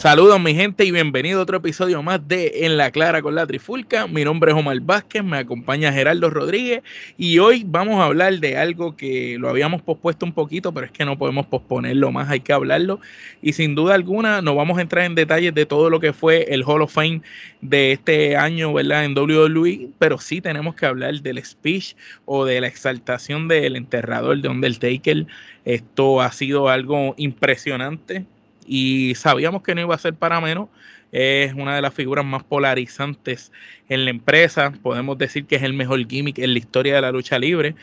Saludos mi gente y bienvenido a otro episodio más de En la Clara con la Trifulca. Mi nombre es Omar Vázquez, me acompaña Gerardo Rodríguez y hoy vamos a hablar de algo que lo habíamos pospuesto un poquito, pero es que no podemos posponerlo más, hay que hablarlo. Y sin duda alguna no vamos a entrar en detalles de todo lo que fue el Hall of Fame de este año, ¿verdad? En WWE, pero sí tenemos que hablar del speech o de la exaltación del enterrador de Undertaker. Esto ha sido algo impresionante y sabíamos que no iba a ser para menos. Es una de las figuras más polarizantes en la empresa. Podemos decir que es el mejor gimmick en la historia de la lucha libre.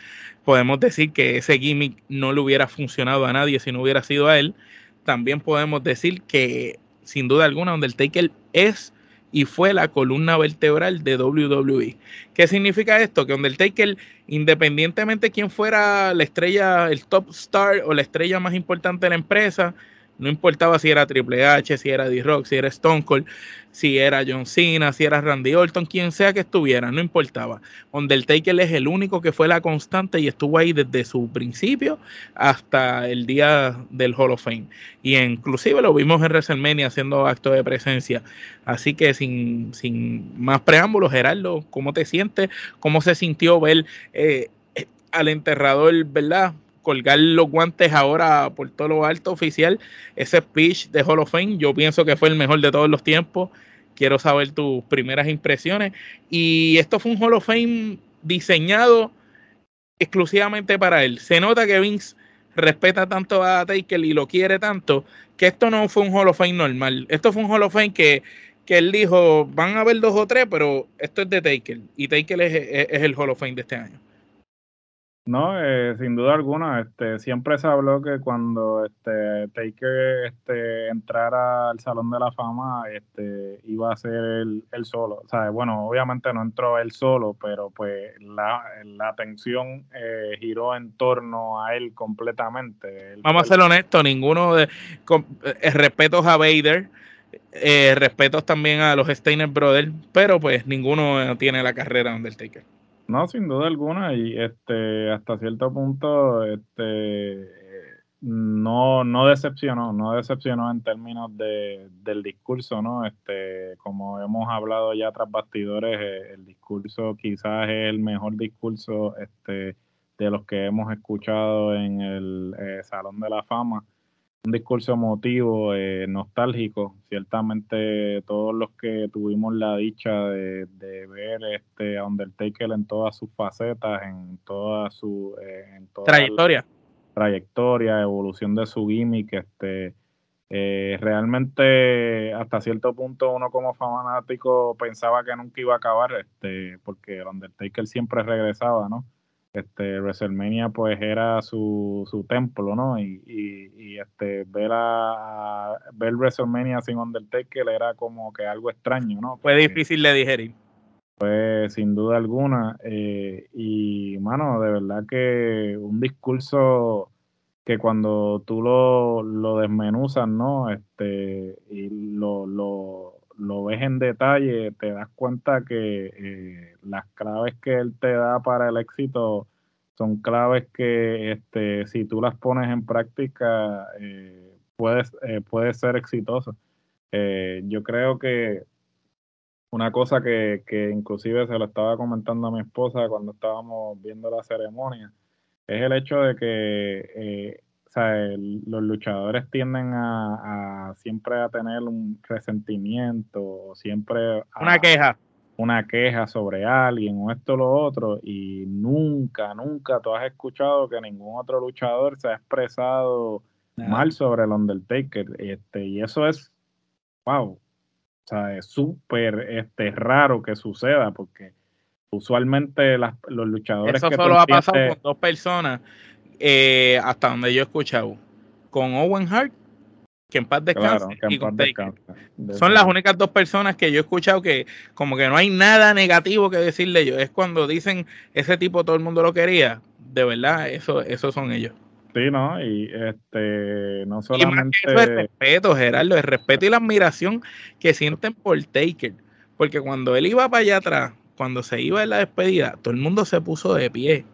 Podemos decir que ese gimmick no le hubiera funcionado a nadie si no hubiera sido a él. También podemos decir que, sin duda alguna, Undertaker es y fue la columna vertebral de WWE. ¿Qué significa esto? Que Undertaker, independientemente de quién fuera la estrella, el top star o la estrella más importante de la empresa, no importaba si era Triple H, si era D-Rock, si era Stone Cold, si era John Cena, si era Randy Orton, quien sea que estuviera, no importaba. Undertaker es el único que fue la constante y estuvo ahí desde su principio hasta el día del Hall of Fame. Y inclusive lo vimos en WrestleMania haciendo acto de presencia. Así que sin, sin más preámbulos, Gerardo, ¿cómo te sientes? ¿Cómo se sintió ver eh, al enterrador, verdad? Colgar los guantes ahora por todo lo alto oficial. Ese speech de Hall of Fame, yo pienso que fue el mejor de todos los tiempos. Quiero saber tus primeras impresiones. Y esto fue un Hall of Fame diseñado exclusivamente para él. Se nota que Vince respeta tanto a Taker y lo quiere tanto que esto no fue un Hall of Fame normal. Esto fue un Hall of Fame que, que él dijo, van a haber dos o tres, pero esto es de Taker. Y Taker es, es el Hall of Fame de este año. No, eh, sin duda alguna, este, siempre se habló que cuando este, Taker este, entrara al Salón de la Fama, este, iba a ser él, solo. O sea, bueno, obviamente no entró él solo, pero pues la, la atención eh, giró en torno a él completamente. Vamos a ser honestos, ninguno de... Con, eh, respetos a Vader, eh, respetos también a los Steiner Brothers, pero pues ninguno tiene la carrera de Undertaker. No, sin duda alguna, y este, hasta cierto punto, este, no, no decepcionó, no decepcionó en términos de, del discurso, ¿no? Este, como hemos hablado ya tras bastidores, eh, el discurso quizás es el mejor discurso, este, de los que hemos escuchado en el eh, Salón de la Fama un discurso emotivo, eh, nostálgico. Ciertamente todos los que tuvimos la dicha de, ver este Undertaker en todas sus facetas, en toda su eh, trayectoria, trayectoria, evolución de su gimmick, este eh, realmente hasta cierto punto uno como fanático pensaba que nunca iba a acabar, este, porque Undertaker siempre regresaba, ¿no? Este WrestleMania pues era su, su templo, ¿no? Y, y, este ver a, ver WrestleMania sin Undertaker era como que algo extraño, ¿no? Fue difícil de digerir. Pues sin duda alguna. Eh, y mano, de verdad que un discurso que cuando tú lo, lo desmenuzas, ¿no? Este, y lo, lo, lo ves en detalle, te das cuenta que eh, las claves que él te da para el éxito son claves que este, si tú las pones en práctica eh, puedes, eh, puedes ser exitoso. yo creo que una cosa que, que inclusive se lo estaba comentando a mi esposa cuando estábamos viendo la ceremonia, es el hecho de que los luchadores tienden a, siempre a tener un resentimiento, siempre una queja. Una queja sobre alguien o esto o lo otro, y nunca, nunca tú has escuchado que ningún otro luchador se ha expresado mal sobre el Undertaker. Este, y eso es, wow, o sea, es súper este, raro que suceda, porque usualmente las, los luchadores. Eso solo ha pasado con dos personas eh, hasta donde yo he escuchado, con Owen Hart, que en paz descanse, y con Son las únicas dos personas que yo he escuchado que como que no hay nada negativo que decirle ellos. Es cuando dicen ese tipo todo el mundo lo quería. De verdad, eso, eso son ellos. Sí, ¿no? Y este, no solamente... Y eso es respeto, Gerardo, el respeto y la admiración que sienten por Taker. Porque cuando él iba para allá atrás, cuando se iba en la despedida, todo el mundo se puso de pie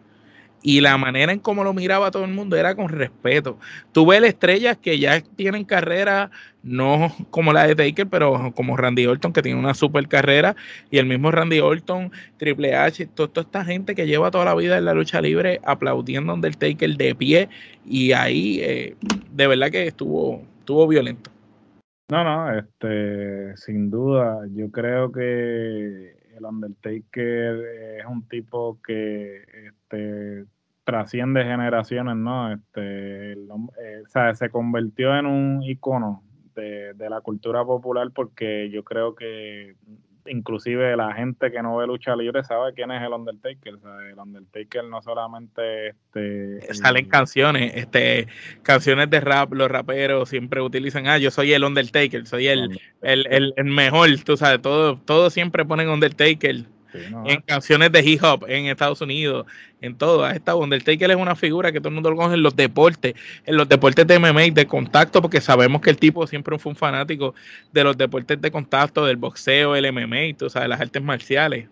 y la manera en cómo lo miraba todo el mundo era con respeto. Tú ves estrellas que ya tienen carrera, no como la de Taker, pero como Randy Orton, que tiene una super carrera, y el mismo Randy Orton, Triple H, toda, esta gente que lleva toda la vida en la lucha libre aplaudiendo a Undertaker de pie, y ahí eh, de verdad que estuvo, estuvo violento. No, no, este, sin duda, yo creo que el Undertaker es un tipo que este, trasciende generaciones, ¿no? Este, eh, o sea, se convirtió en un icono de, la cultura popular porque yo creo que inclusive la gente que no ve lucha libre sabe quién es el Undertaker. O sea, el Undertaker no solamente este salen canciones, este canciones de rap, los raperos siempre utilizan, ah, yo soy el Undertaker, soy el, el, el, mejor, tú sabes, todos todo siempre ponen Undertaker en canciones de hip hop en Estados Unidos, en todo. Ha estado Undertaker es una figura que todo el mundo lo conoce en los deportes, en los deportes de MMA, de contacto, porque sabemos que el tipo siempre fue un fanático de los deportes de contacto, del boxeo, el MMA, tú sabes, las artes marciales.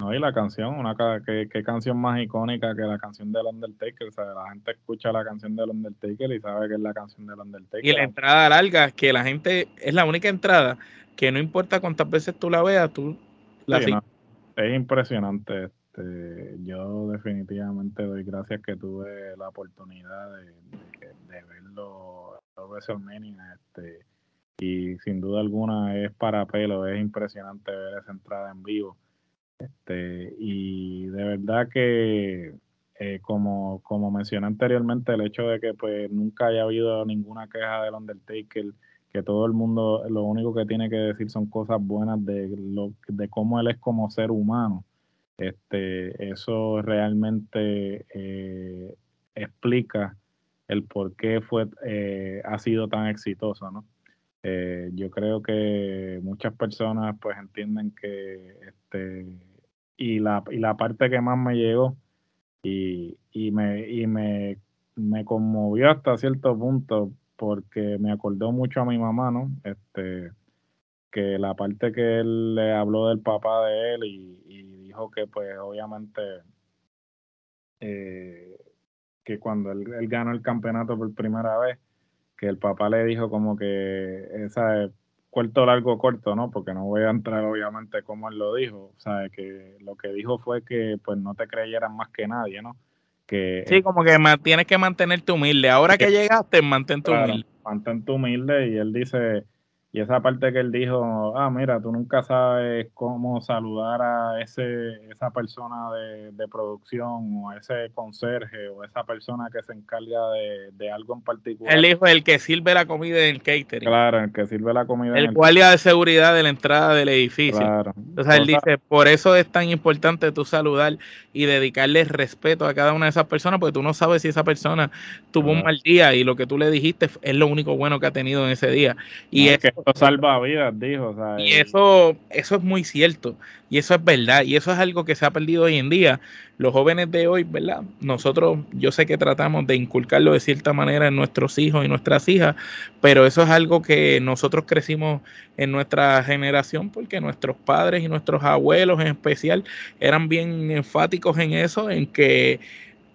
No, y la canción, una ¿qué, qué canción más icónica que la canción del Undertaker. O sea, la gente escucha la canción del Undertaker y sabe que es la canción del Undertaker. Y la entrada larga, que la gente, es la única entrada que no importa cuántas veces tú la veas, tú la sí, es impresionante. Este, yo definitivamente doy gracias que tuve la oportunidad de, verlo en WrestleMania. Este, y sin duda alguna es para pelo, es impresionante ver esa entrada en vivo. Este, y de verdad que, eh, como, como mencioné anteriormente, el hecho de que pues nunca haya habido ninguna queja del Undertaker que todo el mundo lo único que tiene que decir son cosas buenas de, lo, de cómo él es como ser humano. Este, eso realmente eh, explica el por qué fue, eh, ha sido tan exitoso, ¿no? Eh, yo creo que muchas personas pues entienden que este y la, y la parte que más me llegó y, y, me, y me, me conmovió hasta cierto punto porque me acordó mucho a mi mamá, ¿no? Este, que la parte que él le habló del papá de él y, dijo que pues obviamente eh, que cuando él, ganó el campeonato por primera vez, que el papá le dijo como que esa corto largo corto, ¿no? Porque no voy a entrar obviamente como él lo dijo, o sea, que lo que dijo fue que pues no te creyeran más que nadie, ¿no? Sí, como que tienes que mantenerte humilde. Ahora que, llegaste, mantente humilde. Mantente humilde y él dice, y esa parte que él dijo, ah, mira, tú nunca sabes cómo saludar a ese, esa persona de, producción o ese conserje o esa persona que se encarga de, algo en particular. Él dijo el que sirve la comida en el catering. Claro, el que sirve la comida. El, el guardia de seguridad de la entrada del edificio. Claro. Entonces él dice, por eso es tan importante tú saludar y dedicarle respeto a cada una de esas personas, porque tú no sabes si esa persona tuvo un mal día y lo que tú le dijiste es lo único bueno que ha tenido en ese día. Y es salva vidas, dijo. y eso, eso es muy cierto. Y eso es verdad. Y eso es algo que se ha perdido hoy en día. Los jóvenes de hoy, ¿verdad? Nosotros, yo sé que tratamos de inculcarlo de cierta manera en nuestros hijos y nuestras hijas, pero eso es algo que nosotros crecimos en nuestra generación porque nuestros padres y nuestros abuelos en especial eran bien enfáticos en eso, en que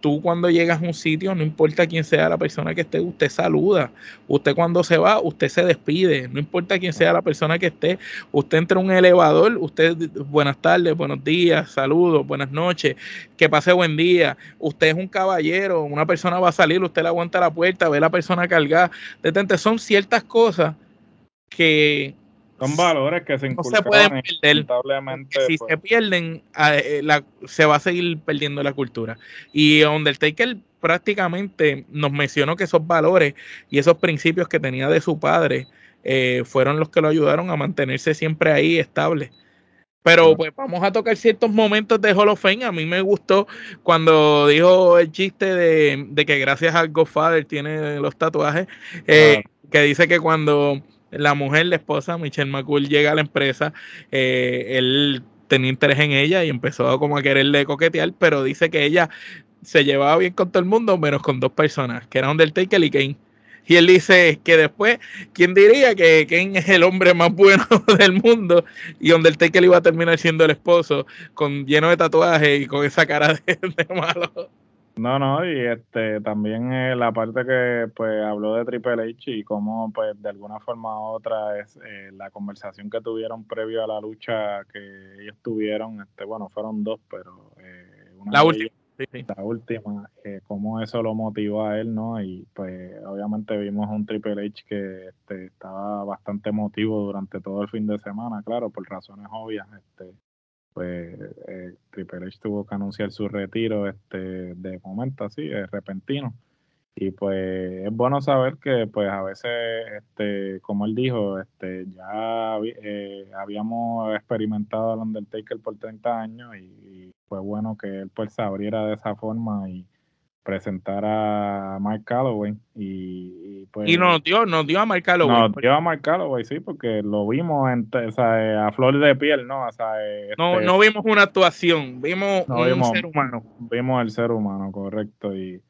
tú cuando llegas a un sitio, no importa quién sea la persona que esté, usted saluda. Usted cuando se va, usted se despide. No importa quién sea la persona que esté, usted entra a un elevador, usted, buenas tardes, buenos días, saludos, buenas noches, que pase buen día. Usted es un caballero, una persona va a salir, usted le aguanta la puerta, ve a la persona cargada. Detente, son ciertas cosas que son valores que se no se pueden perder. Si pues. se pierden, eh, se va a seguir perdiendo la cultura. Y Undertaker prácticamente nos mencionó que esos valores y esos principios que tenía de su padre eh, fueron los que lo ayudaron a mantenerse siempre ahí estable. Pero pues vamos a tocar ciertos momentos de Hall of Fame. A mí me gustó cuando dijo el chiste de, que gracias al Godfather tiene los tatuajes, eh, que dice que cuando la mujer, la esposa, Michelle McCool, llega a la empresa, eh, él tenía interés en ella y empezó como a quererle coquetear, pero dice que ella se llevaba bien con todo el mundo, menos con dos personas, que eran Undertaker y Kane. Y él dice que después, ¿quién diría que Kane es el hombre más bueno del mundo? Y Undertaker iba a terminar siendo el esposo, con lleno de tatuajes y con esa cara de, malo. No, no, y este también eh, la parte que pues habló de Triple H y cómo pues de alguna forma u otra es eh, la conversación que tuvieron previo a la lucha que ellos tuvieron, este bueno, fueron dos, pero eh, una la última. La última, cómo eso lo motivó a él, ¿no? Y pues obviamente vimos un Triple H que este, estaba bastante emotivo durante todo el fin de semana, claro, por razones obvias, este pues eh, Triple H tuvo que anunciar su retiro este de momento así, es repentino. Y pues es bueno saber que pues a veces, este, como él dijo, este, ya eh, habíamos experimentado al Undertaker por 30 años y, fue bueno que él pues se abriera de esa forma y presentar a Mark Calloway y, pues y nos dio nos dio a Mark Calloway nos dio a Mark Calloway sí porque lo vimos en, a flor de piel no este no no vimos una actuación vimos un ser humano. vimos el ser humano correcto y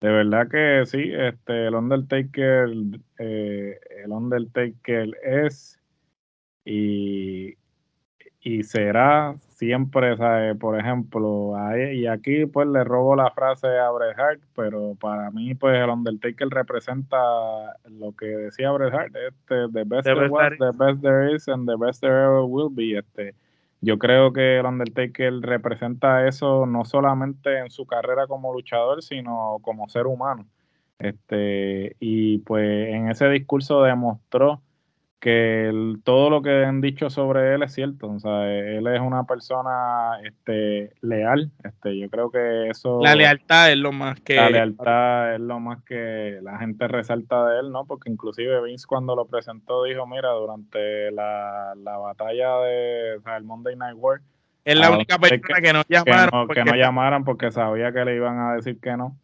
de verdad que sí este el Undertaker eh, el Undertaker es y y será siempre, ¿sabe? por ejemplo, y aquí pues le robo la frase a Bret Hart, pero para mí pues el Undertaker representa lo que decía Bret Hart, este, the best there was, the best there is and the best there ever will be, este, yo creo que el Undertaker representa eso no solamente en su carrera como luchador, sino como ser humano, este, y pues en ese discurso demostró que todo lo que han dicho sobre él es cierto. O sea, él es una persona este, leal. Este, yo creo que eso. La lealtad es lo más que. La lealtad es lo más que la gente resalta de él, ¿no? Porque inclusive Vince cuando lo presentó dijo: Mira, durante la, batalla de o sea, el Monday Night War. Es la única persona que, no llamaron. que no llamaran porque sabía que le iban a decir que no.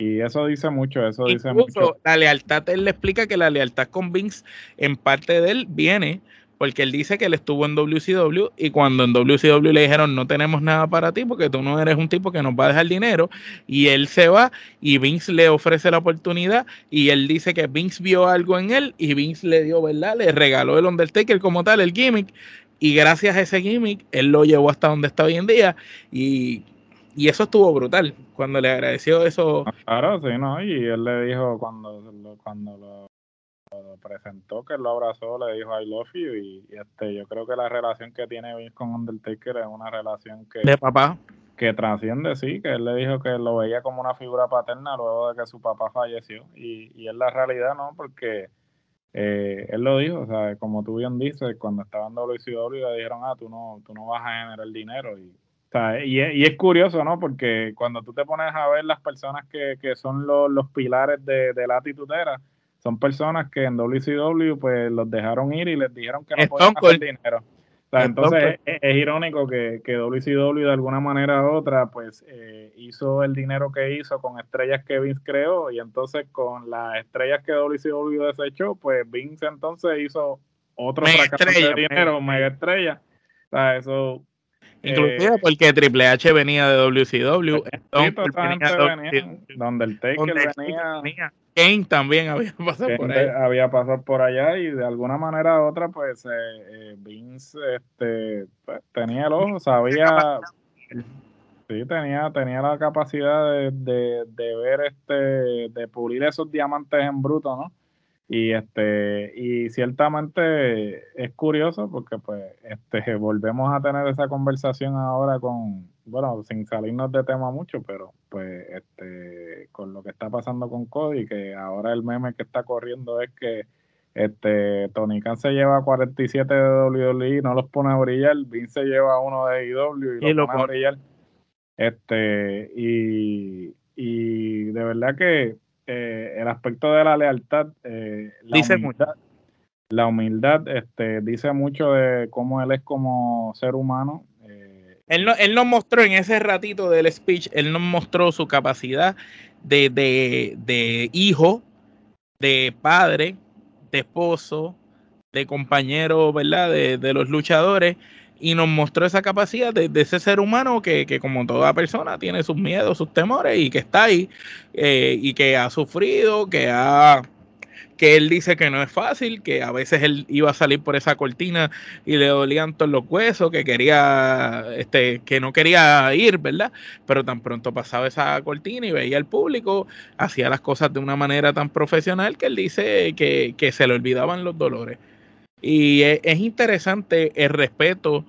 Y eso dice mucho, eso dice mucho. La lealtad, él le explica que la lealtad con Vince, en parte de él, viene porque él dice que él estuvo en WCW y cuando en WCW le dijeron no tenemos nada para ti porque tú no eres un tipo que nos va a dejar dinero y él se va y Vince le ofrece la oportunidad y él dice que Vince vio algo en él y Vince le dio, ¿verdad? Le regaló el Undertaker como tal, el gimmick y gracias a ese gimmick él lo llevó hasta donde está hoy en día y y eso estuvo brutal, cuando le agradeció eso. Ah, claro, sí, ¿no? Y él le dijo cuando, cuando lo, presentó, que lo abrazó, le dijo I love you. Y, este yo creo que la relación que tiene Vince con Undertaker es una relación que... De papá. Que trasciende, sí, que él le dijo que lo veía como una figura paterna luego de que su papá falleció. Y, y es la realidad, ¿no? Porque... Eh, él lo dijo, o sea, como tú bien dices, cuando estaba en WCW le dijeron, ah, tú no, tú no vas a generar dinero y y, es, y, es curioso, ¿no? Porque cuando tú te pones a ver las personas que, que son los, los pilares de, de, la atitudera, son personas que en WCW pues los dejaron ir y les dijeron que no podían hacer dinero. O sea, entonces es, irónico que, que, WCW de alguna manera u otra pues eh, hizo el dinero que hizo con estrellas que Vince creó y entonces con las estrellas que WCW desechó pues Vince entonces hizo otro fracaso de dinero, mega estrella. O sea, eso Inclusive eh, porque Triple H venía de WCW, donde el Taker venía, Kane también había pasado por ahí. Había pasado por allá y de alguna manera u otra, pues eh, eh, Vince este, pues, tenía el ojo, sabía. Sí, tenía, tenía la capacidad de, de, de ver, este, de pulir esos diamantes en bruto, ¿no? Y este, y ciertamente es curioso porque pues este volvemos a tener esa conversación ahora con, bueno, sin salirnos de tema mucho, pero pues este con lo que está pasando con Cody, que ahora el meme que está corriendo es que este Tony Khan se lleva 47 de WWE y no los pone a brillar, Vince se lleva uno de IW y, lo pone a brillar. Este, y, y de verdad que eh, el aspecto de la lealtad, eh, la dice humildad, la humildad este, dice mucho de cómo él es como ser humano. Eh, él, no, él nos mostró en ese ratito del speech, él nos mostró su capacidad de, de hijo, de padre, de esposo, de compañero, ¿verdad? De, de los luchadores y nos mostró esa capacidad de, ese ser humano que, que, como toda persona tiene sus miedos, sus temores y que está ahí eh, y que ha sufrido, que ha que él dice que no es fácil, que a veces él iba a salir por esa cortina y le dolían todos los huesos, que quería, este, que no quería ir, ¿verdad? Pero tan pronto pasaba esa cortina y veía al público, hacía las cosas de una manera tan profesional que él dice que, que se le olvidaban los dolores. Y es, es interesante el respeto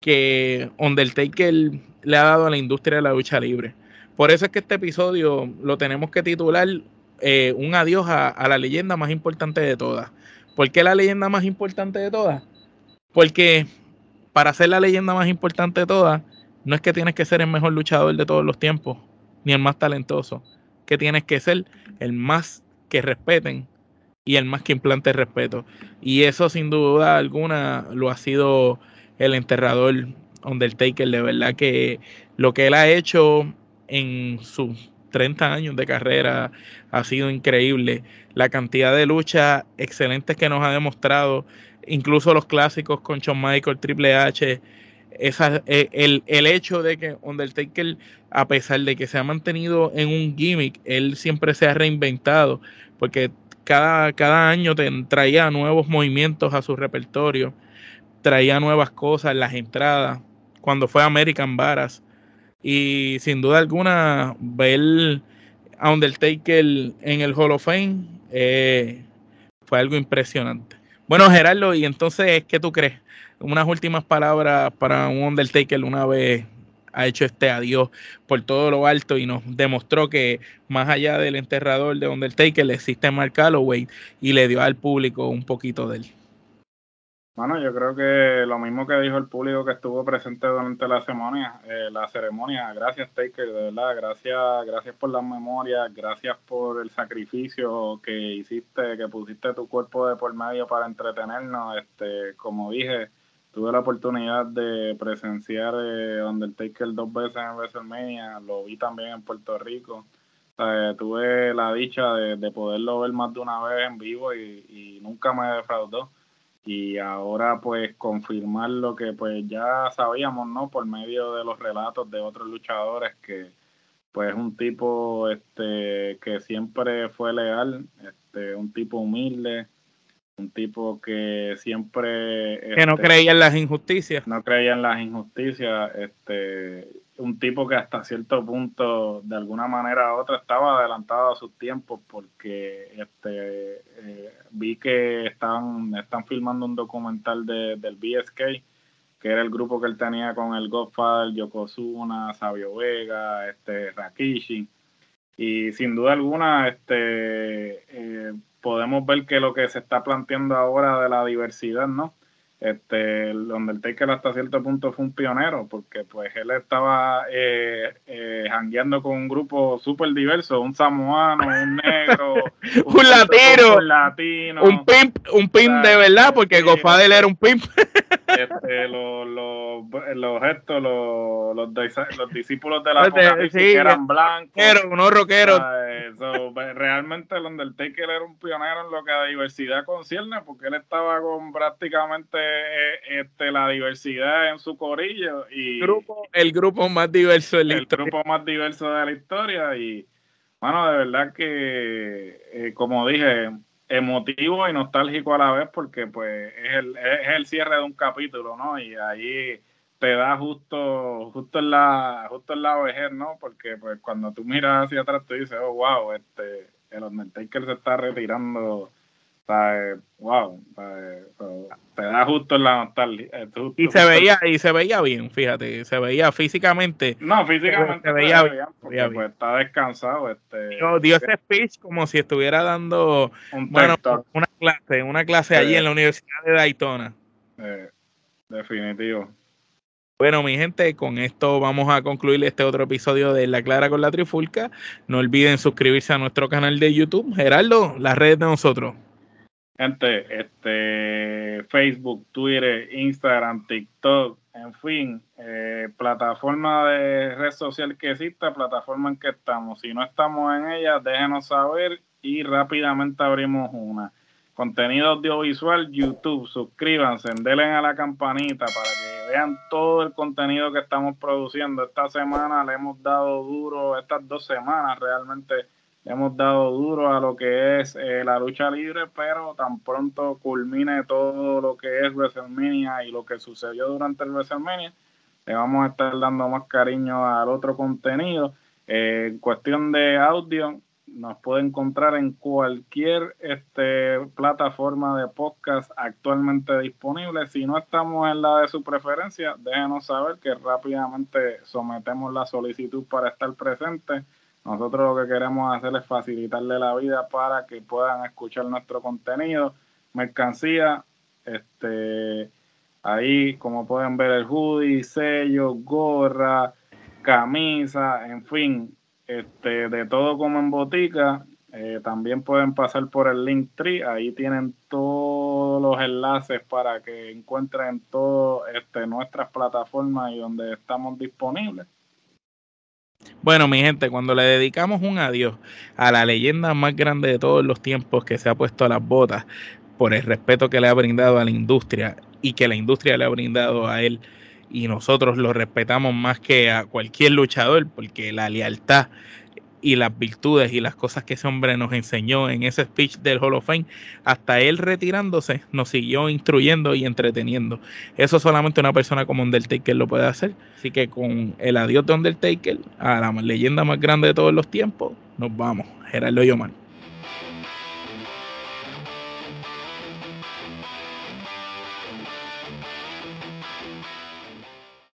que Undertaker le ha dado a la industria de la lucha libre. Por eso es que este episodio lo tenemos que titular eh, Un adiós a, la leyenda más importante de todas. ¿Por qué la leyenda más importante de todas? Porque para ser la leyenda más importante de todas, no es que tienes que ser el mejor luchador de todos los tiempos, ni el más talentoso, que tienes que ser el más que respeten y el más que implante respeto. Y eso sin duda alguna lo ha sido el enterrador Undertaker. De verdad que lo que él ha hecho en sus 30 años de carrera ha sido increíble. La cantidad de luchas excelentes que nos ha demostrado, incluso los clásicos con Shawn Michael, Triple H. E, el, el, hecho de que Undertaker, a pesar de que se ha mantenido en un gimmick, él siempre se ha reinventado, porque cada, cada año traía nuevos movimientos a su repertorio traía nuevas cosas, las entradas, cuando fue American Varas. Y sin duda alguna, ver a Undertaker en el Hall of Fame eh, fue algo impresionante. Bueno, Gerardo, y entonces, ¿qué tú crees? Unas últimas palabras para un Undertaker una vez ha hecho este adiós por todo lo alto y nos demostró que más allá del enterrador de Undertaker existe Mark Calloway y le dio al público un poquito de él. Bueno, yo creo que lo mismo que dijo el público que estuvo presente durante la ceremonia, eh, la ceremonia, gracias Taker, de verdad, gracias, gracias por las memorias, gracias por el sacrificio que hiciste, que pusiste tu cuerpo de por medio para entretenernos, este, como dije, tuve la oportunidad de presenciar eh, Undertaker dos veces en WrestleMania, lo vi también en Puerto Rico, tuve la dicha de, poderlo ver más de una vez en vivo y, y nunca me defraudó y ahora pues confirmar lo que pues ya sabíamos, ¿no? Por medio de los relatos de otros luchadores que pues un tipo este que siempre fue leal, este un tipo humilde, un tipo que siempre que no este, creía en las injusticias. No creía en las injusticias, este un tipo que hasta cierto punto, de alguna manera u otra, estaba adelantado a sus tiempos porque este eh, vi que están, están filmando un documental de, del BSK, que era el grupo que él tenía con el Godfather, Yokozuna, Sabio Vega, este, Rakishi. Y sin duda alguna, este eh, podemos ver que lo que se está planteando ahora de la diversidad, ¿no? este, el Undertaker hasta cierto punto fue un pionero, porque pues él estaba eh, eh con un grupo súper diverso, un samoano, un negro, un, latino, un latino, un pimp, un pimp de verdad, porque sí, era un pimp. este, los, los, los, estos, los, los, los, discípulos de la sí, que eran blancos. Rockero, unos rockeros. realmente el Undertaker era un pionero en lo que a diversidad concierne, porque él estaba con prácticamente eh, este, la diversidad en su corillo. y El grupo, el grupo más diverso de la el grupo más diverso de la historia. Y, bueno, de verdad que, eh, como dije, emotivo y nostálgico a la vez porque pues es el, es el cierre de un capítulo, ¿no? Y ahí te da justo justo en la justo en la vejez, ¿no? Porque pues cuando tú miras hacia atrás tú dices, "Oh, wow, este el Undertaker se está retirando wow, te da justo en la nostalgia. Eh, y se veía, y se veía bien, fíjate, se veía físicamente. No, físicamente se veía, bien, porque pues, está descansado. Este, dio ese speech como si estuviera dando una clase, una clase allí en la Universidad de Daytona. Eh, definitivo. Bueno, mi gente, con esto vamos a concluir este otro episodio de La Clara con la Trifulca. No olviden suscribirse a nuestro canal de YouTube. Gerardo, las redes de nosotros. Gente, este, Facebook, Twitter, Instagram, TikTok, en fin, eh, plataforma de red social que exista, plataforma en que estamos. Si no estamos en ella, déjenos saber y rápidamente abrimos una. Contenido audiovisual, YouTube, suscríbanse, denle a la campanita para que vean todo el contenido que estamos produciendo. Esta semana le hemos dado duro, estas dos semanas realmente hemos dado duro a lo que es eh, la lucha libre, pero tan pronto culmine todo lo que es WrestleMania y lo que sucedió durante el WrestleMania, le vamos a estar dando más cariño al otro contenido. Eh, en cuestión de audio, nos puede encontrar en cualquier este, plataforma de podcast actualmente disponible. Si no estamos en la de su preferencia, déjenos saber que rápidamente sometemos la solicitud para estar presente. Nosotros lo que queremos hacer es facilitarle la vida para que puedan escuchar nuestro contenido, mercancía, este, ahí como pueden ver el hoodie, sello, gorra, camisa, en fin, este, de todo como en botica. Eh, también pueden pasar por el link tree, ahí tienen todos los enlaces para que encuentren todo este, nuestras plataformas y donde estamos disponibles. Bueno, mi gente, cuando le dedicamos un adiós a la leyenda más grande de todos los tiempos que se ha puesto a las botas por el respeto que le ha brindado a la industria y que la industria le ha brindado a él, y nosotros lo respetamos más que a cualquier luchador, porque la lealtad y las virtudes y las cosas que ese hombre nos enseñó en ese speech del Hall of Fame, hasta él retirándose, nos siguió instruyendo y entreteniendo. Eso solamente una persona como Undertaker lo puede hacer. Así que con el adiós de Undertaker, a la leyenda más grande de todos los tiempos, nos vamos. Gerardo Yomar.